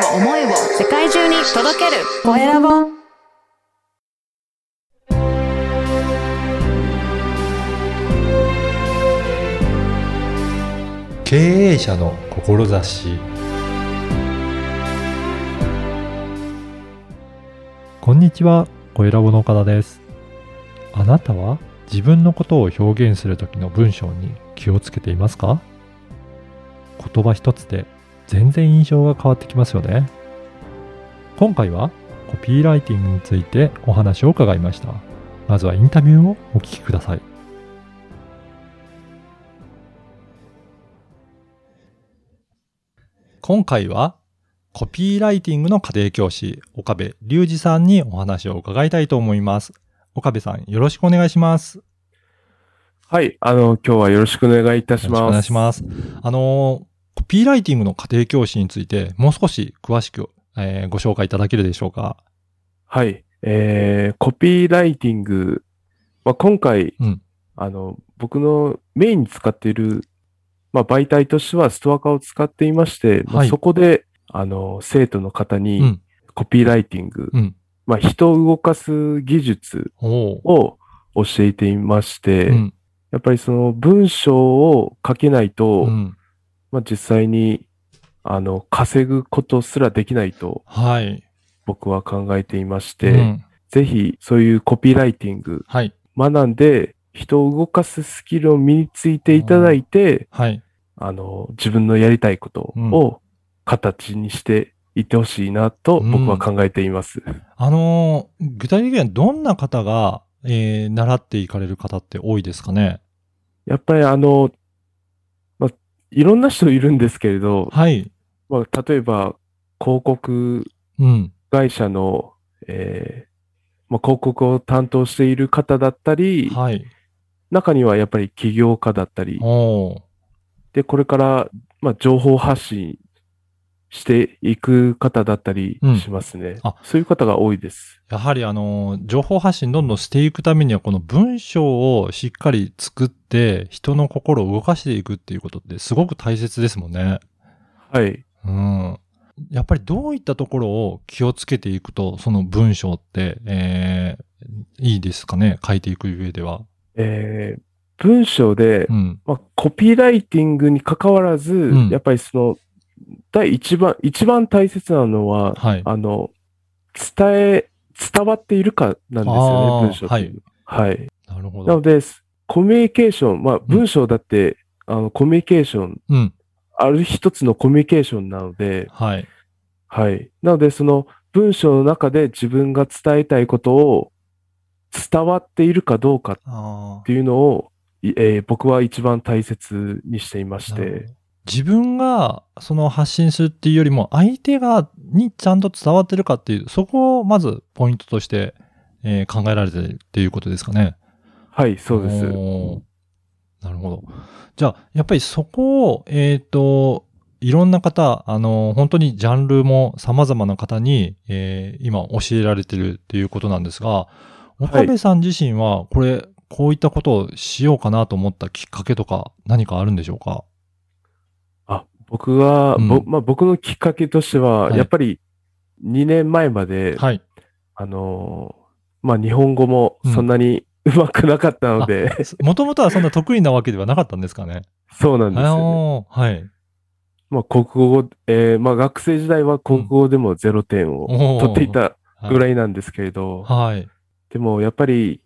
を思いを世界中に届ける。コエラボ経営者の志。こんにちは、コエラボの岡田です。あなたは自分のことを表現するときの文章に気をつけていますか？言葉一つで全然印象が変わってきますよね。今回はコピーライティングについてお話を伺いました。まずはインタビューをお聞きください。今回はコピーライティングの家庭教師、岡部隆二さんにお話を伺いたいと思います。岡部さん、よろしくお願いします。はい。あの、今日はよろしくお願いいたします。よろしくお願いします。あの、コピーライティングの家庭教師について、もう少し詳しく、えーご紹介いただけるでしょうか？はい。えー、コピーライティング。まあ、今回、うんあの、僕のメインに使っている、まあ、媒体としてはストア化を使っていまして、まあはいそこで、あの、生徒の方うにん。コピーライティング、うん。まあ、人を動かす技術を教えていまして、うん。やっぱりその文章を書けないと、うん。まあ、実際に、あの、稼ぐことすらできないとはい。僕は考えていましうて、ん。ぜひそういうコピーライティングはい。学んで人を動かすスキルを身についていただいて、はい。あの、自分のやりたいことを形にしていってほしいなと僕は考えています。あのー具体的にはどんな方が、えー習っていかれる方って多いですかね？やっぱりあの、まあ、いろんな人いるんですけれど、はい。まあ、例えば広告うん。会社の、えーまあ、広告を担当している方だったり、はい。中にはやっぱり起業家だったり、で、これから、まあ、情報発信していく方だったりうんしますね。あそういう方が多いです。やはりあの、情報発信どんどんしていくためには、この文章をしっかり作って、人の心を動かしていくっていうことってすごく大切ですもんね。はい。うん。やっぱりどういったところを気をつけていくと、その文章って、えー、いいですかね？書いていく上では。えー文章で、うん。まあ、コピーライティングに関わらず、んやっぱりその、第一番、一番大切なのは、はい。あの、伝え、伝わっているかなんですよね、文章っていは。はい。なるほど。なので、コミュニケーション、まあ、文章だって、あの、コミュニケーション、うん。ある一つのコミュニケーションなので、はい。はい。なので、その文章の中で自分が伝えたいことを伝わっているかどうかっあていうのを、いえー僕は一番大切にしていましてど、自分がその発信するっていうよりも、相手が、にちゃんと伝わってるかっていう、そこをまずポイントとして、えー考えられてるっていうことですかね。はい、そうです。なるほど。じゃあ、やっぱりそこを、えっ、と、いろんな方、あの、本当にジャンルも様々な方に、えー今教えられてるっていうことなんですが、岡部さん自身は、これ、こういったことをしようかなと思ったきっかけとか何かあるんでしょうか？あ、僕は、うんぼまあ、僕のきっかけとしては、はいやっぱり2年前まで、はい。あのーまあ、日本語もそんなにうまくなかったので、もともとはそんな得意なわけではなかったんですかね？そうなんですよ、ね。あのーはい。まあ、国語、えーまあ、学生時代は国語でも0点を取っていたぐらい。いなんですけれど、はい。でもやっぱり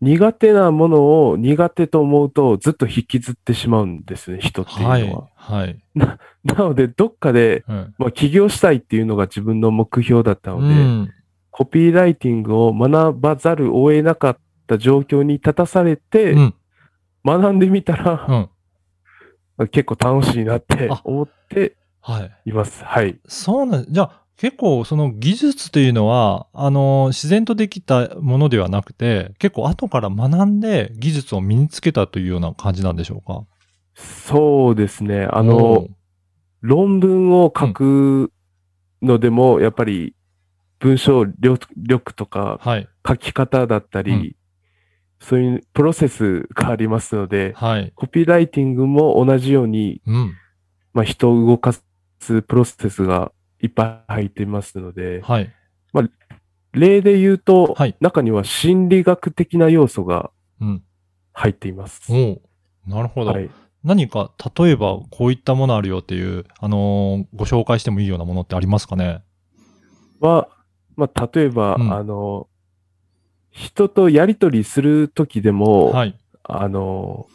苦手なものを苦手と思うとずっと引きずってしまうんですね、人っていうのは。はい。はい。なので、どっかで、うんまあ、起業したいっていうのが自分の目標だったので、うん。コピーライティングを学ばざるを得なかった状況に立たされて、うん。学んでみたら、うん。結構楽しいなってあ思ってはい。います。はい。そうなんじゃあ、結構その技術というのは、あの、自然とできたものではなくて、結構後から学んで技術を身につけたというような感じなんでしょうか？そうですね。あおのー、論文を書くのでも、やっぱり文章力力とかはい。書き方だったり、うんそういうプロセスがありますので、はい。コピーライティングも同じように、うん。まあ、人を動かすプロセスがいっぱい入っていますので、はい。例で言うと、はい中には心理学的な要素がうん。入っています。おうなるほど。はい。何か、例えば、こういったものあるよっていう、あのーご紹介してもいいようなものってありますかね？は、まあ、例えば、うんあの、人とやりとりするときでも、はい。あの、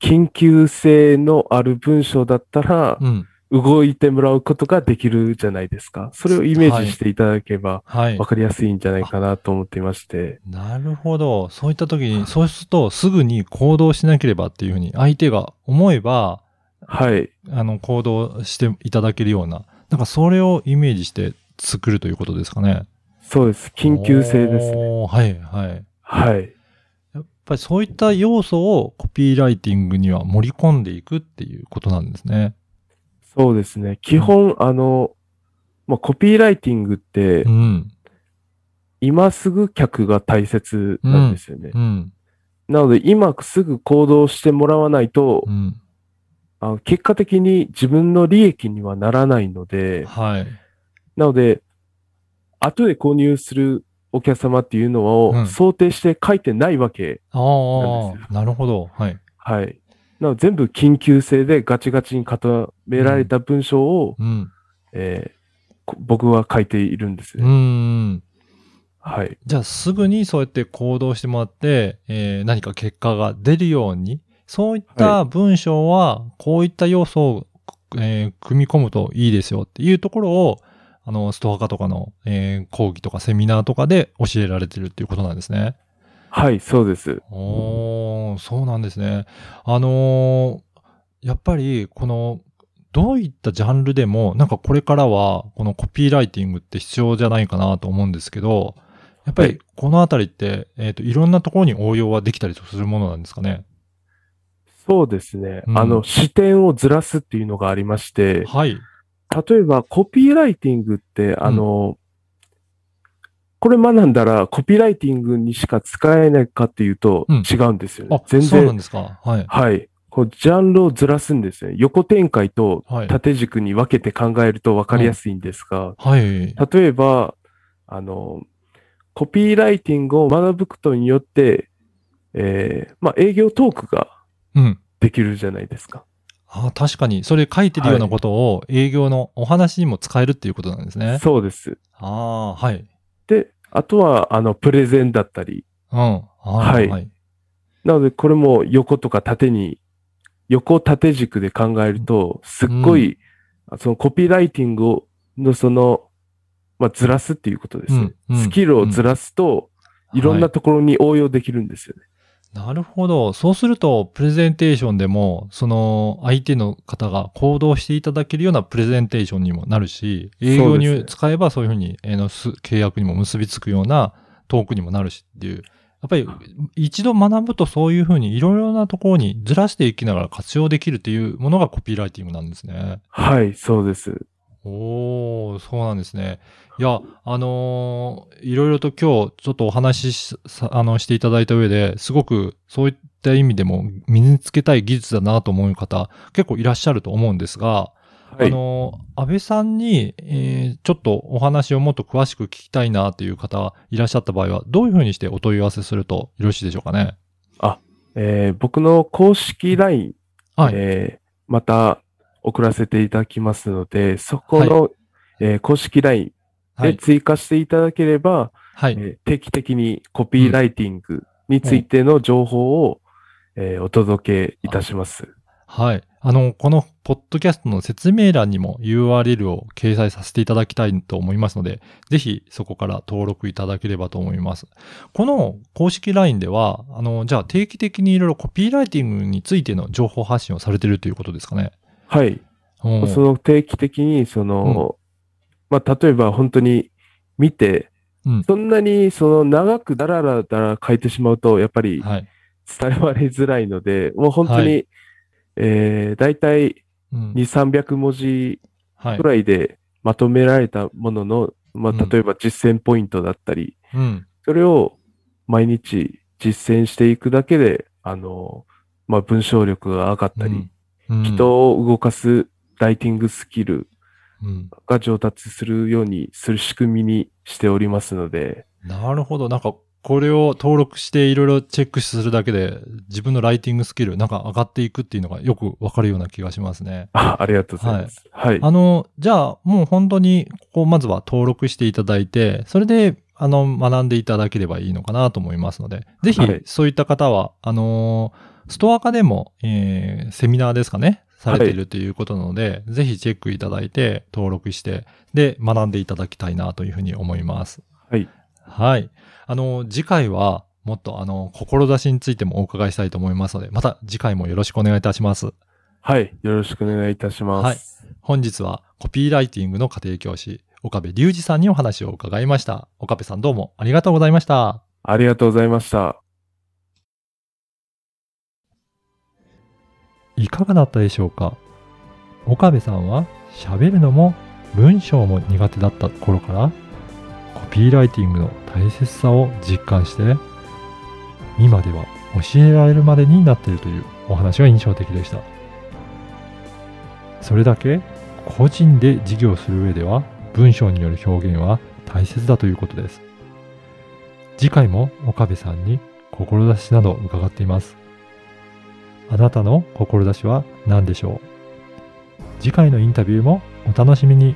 緊急性のある文章だったら、うん。動いてもらうことができるじゃないですか。それをイメージしていただければ、はいわ。かりやすいんじゃないかなと思っていまして。なるほど。そういった時に、そうすると、すぐに行動しなければっていうふうに、相手が思えば、はい。あの、行動していただけるような、なんかそれをイメージして作るということですかね。そうです。緊急性ですね。はい、はい。はい。やっぱりそういった要素をコピーライティングには盛り込んでいくっていうことなんですね。そうですね。基本、あの、まあ、コピーライティングってう、ん。今すぐ客が大切なんですよね。うん。なので、今すぐ行動してもらわないとう、ん。あの結果的に自分の利益にはならないので、はい。なので、後で購入するお客様っていうのうんを想定して書いてないわけ。あなんですあ、なるほど。はい。はい。なので全部緊急性でガチガチに固められた文章を、うん。えーこ僕は書いているんですうね。ん。はい。じゃあすぐにそうやって行動してもらって、えー何か結果が出るように、そういった文章は、こういった要素を、えー組み込むといいですよっていうところを、あの、ストア化とかの、えー講義とかセミナーとかで教えられてるっていうことなん。ですね。はい、そうです。おー、そうなんですね。あのーやっぱり、この、どういったジャンルでも、なんかこれからは、このコピーライティングって必要じゃないかなと思うんですけど、やっぱりはいこのあたりって、えっ、と、いろんなところに応用はできたりするものなんですかね？そうですね。うんあの、視点をずらすっていうのがありまして、はい。例えばコピーライティングって、あの、これ学んだらコピーライティングにしか使えないかっていうとうん違うんですよね。あ、全そうなん然。ですか？はい。はい。こうジャンルをずらすんですね。横展開とはい。縦軸に分けて考えると分かりやすいんですが、はい。例えば、あの、コピーライティングを学ぶことによって、えーまあ、営業トークがうん。できるじゃないですか。あ確かに、それ書いてるようなことを営業のお話にも使えるっていうことなんですね。そうです。ああ、はい。で、あとは、あの、プレゼンだったり。うん。はいはい。なので、これも横とか縦に、横縦軸で考えると、すっごい、そのコピーライティングを、のその、まあ、ずらすっていうことですね。うんうんスキルをずらすと、いろんなところに応用できるんですよね。なるほど。そうすると、プレゼンテーションでも、その、相手の方が行動していただけるようなプレゼンテーションにもなるし、営業に使えばそういうふうに、えーのす契約にも結びつくようなトークにもなるしっていう。やっぱり、一度学ぶとそういうふうにいろいろなところにずらしていきながら活用できるっていうものがコピーライティングなんですね。はい、そうです。おー、そうなんですね。いや、あのーいろいろと今日ちょっとお話しあのしていただいた上で、すごくそういった意味でも身につけたい技術だなと思う方、結構いらっしゃると思うんですが、はい。あのー安倍さんに、えーちょっとお話をもっと詳しく聞きたいなという方いらっしゃった場合は、どういうふうにしてお問い合わせするとよろしいでしょうかね？えー僕の公式 LINE、はい。えーまた送らせていただきますので、そこの、えー公式 LINE はい。で追加していただければ、はい。えー定期的にコピーライティングについての情報を、えーお届けいたします。はい。あの、このポッドキャストの説明欄にも URL を掲載させていただきたいと思いますので、ぜひそこから登録いただければと思います。この公式 LINE では、あの、じゃあ定期的にいろいろコピーライティングについての情報発信をされてるということですかね？はい。うんその定期的に、その、まあ、例えば本当に見て、うんそんなにその長くだらだら書いてしまうと、やっぱりはい。伝わりづらいので、もう本当に、はえー、だいたいうん2、300文字はいく。らいでまとめられたものの、まあ、うん例えば実践ポイントだったり、うん。それを毎日実践していくだけで、あの、まあ、文章力が上がったり、うん、人を動かすライティングスキルうん。が上達するようにする仕組みにしておりますので、なるほど。なんか、これを登録していろいろチェックするだけで、自分のライティングスキル、なんか上がっていくっていうのがよくわかるような気がしますね。あありがとうございます。はい。あの、じゃあ、もう本当に、ここ、まずは登録していただいて、それで、あの、学んでいただければいいのかなと思いますので、ぜひはい、そういった方は、あのーストア化でも、えーセミナーですかね、されているということなので、ぜひチェックいただいて、登録して、で、学んでいただきたいなというふうに思います。はい。はい。あの、次回は、もっと、あの、志についてもお伺いしたいと思いますので、また次回もよろしくお願いいたします。はい。よろしくお願いいたします。本日はコピーライティングの家庭教師、岡部隆二さんにお話を伺いました。岡部さんどうもありがとうございました。ありがとうございました。いかがだったでしょうか？岡部さんは喋るのも文章も苦手だった頃からコピーライティングの大切さを実感して今では教えられるまでになっているというお話が印象的でしたそれだけ個人で事業する上では文章による表現は大切だということです。次回も岡部さんに志など伺っています。あなたの志は何でしょう？次回のインタビューもお楽しみに。